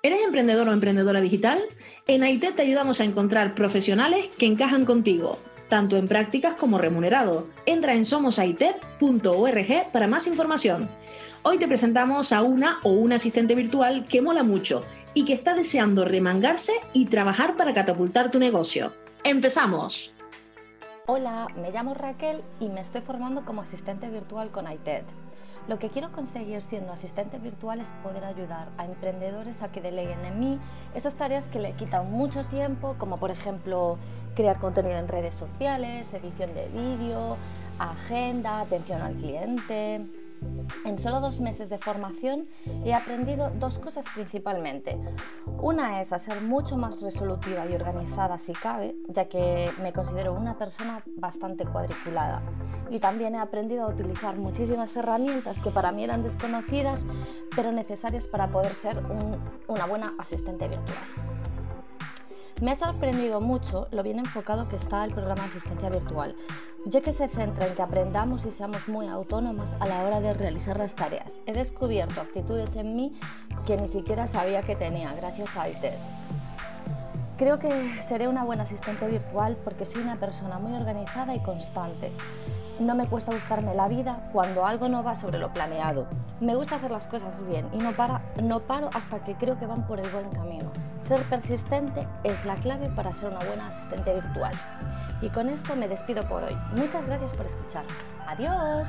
¿Eres emprendedor o emprendedora digital? En AITED te ayudamos a encontrar profesionales que encajan contigo, tanto en prácticas como remunerado. Entra en somosaited.org para más información. Hoy te presentamos a una o un asistente virtual que mola mucho y que está deseando remangarse y trabajar para catapultar tu negocio. ¡Empezamos! Hola, me llamo Raquel y me estoy formando como asistente virtual con AITED. Lo que quiero conseguir siendo asistente virtual es poder ayudar a emprendedores a que deleguen en mí esas tareas que le quitan mucho tiempo, como por ejemplo crear contenido en redes sociales, edición de vídeo, agenda, atención al cliente, en solo dos meses de formación he aprendido dos cosas principalmente. Una es a ser mucho más resolutiva y organizada si cabe, ya que me considero una persona bastante cuadriculada. Y también he aprendido a utilizar muchísimas herramientas que para mí eran desconocidas, pero necesarias para poder ser una buena asistente virtual. Me ha sorprendido mucho lo bien enfocado que está el programa de asistencia virtual, ya que se centra en que aprendamos y seamos muy autónomas a la hora de realizar las tareas. He descubierto actitudes en mí que ni siquiera sabía que tenía gracias a ITED. Creo que seré una buena asistente virtual porque soy una persona muy organizada y constante. No me cuesta buscarme la vida cuando algo no va sobre lo planeado. Me gusta hacer las cosas bien y no, para, no paro hasta que creo que van por el buen camino. Ser persistente es la clave para ser una buena asistente virtual. Y con esto me despido por hoy. Muchas gracias por escuchar. Adiós.